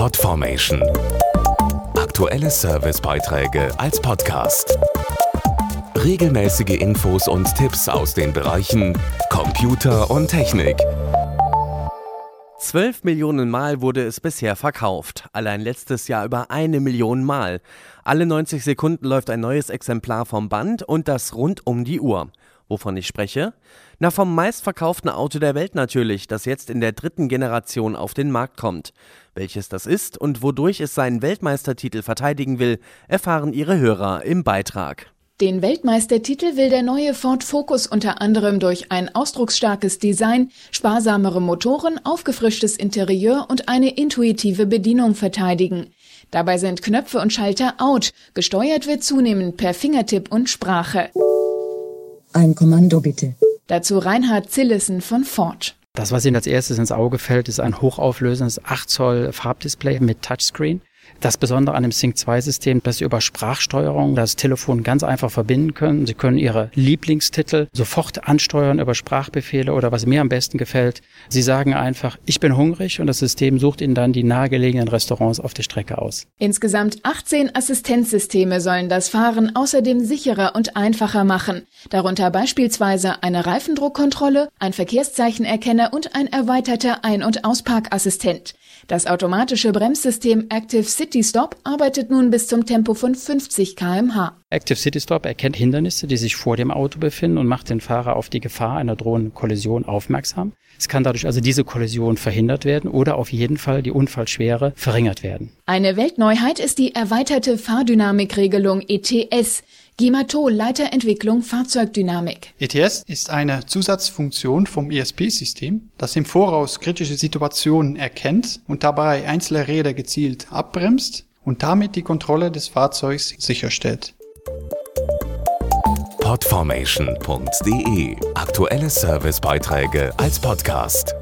Podformation. Aktuelle Servicebeiträge als Podcast. Regelmäßige Infos und Tipps aus den Bereichen Computer und Technik. 12 Millionen Mal wurde es bisher verkauft. Allein letztes Jahr über eine Million Mal. Alle 90 Sekunden läuft ein neues Exemplar vom Band und das rund um die Uhr. Wovon ich spreche? Na, vom meistverkauften Auto der Welt natürlich, das jetzt in der dritten Generation auf den Markt kommt. Welches das ist und wodurch es seinen Weltmeistertitel verteidigen will, erfahren Ihre Hörer im Beitrag. Den Weltmeistertitel will der neue Ford Focus unter anderem durch ein ausdrucksstarkes Design, sparsamere Motoren, aufgefrischtes Interieur und eine intuitive Bedienung verteidigen. Dabei sind Knöpfe und Schalter out, gesteuert wird zunehmend per Fingertipp und Sprache. Ein Kommando bitte. Dazu Reinhard Zillessen von Ford. Das, was Ihnen als erstes ins Auge fällt, ist ein hochauflösendes 8 Zoll Farbdisplay mit Touchscreen. Das Besondere an dem Sync 2 System, dass Sie über Sprachsteuerung das Telefon ganz einfach verbinden können. Sie können Ihre Lieblingstitel sofort ansteuern über Sprachbefehle oder was mir am besten gefällt. Sie sagen einfach, ich bin hungrig und das System sucht Ihnen dann die nahegelegenen Restaurants auf der Strecke aus. Insgesamt 18 Assistenzsysteme sollen das Fahren außerdem sicherer und einfacher machen. Darunter beispielsweise eine Reifendruckkontrolle, ein Verkehrszeichenerkenner und ein erweiterter Ein- und Ausparkassistent. Das automatische Bremssystem Active City Stop arbeitet nun bis zum Tempo von 50 km/h. Active City Stop erkennt Hindernisse, die sich vor dem Auto befinden und macht den Fahrer auf die Gefahr einer drohenden Kollision aufmerksam. Es kann dadurch also diese Kollision verhindert werden oder auf jeden Fall die Unfallschwere verringert werden. Eine Weltneuheit ist die erweiterte Fahrdynamikregelung ETS. Gimato, Leiterentwicklung Fahrzeugdynamik. ETS ist eine Zusatzfunktion vom ESP-System, das im Voraus kritische Situationen erkennt und dabei einzelne Räder gezielt abbremst und damit die Kontrolle des Fahrzeugs sicherstellt. Podformation.de Aktuelle Servicebeiträge als Podcast.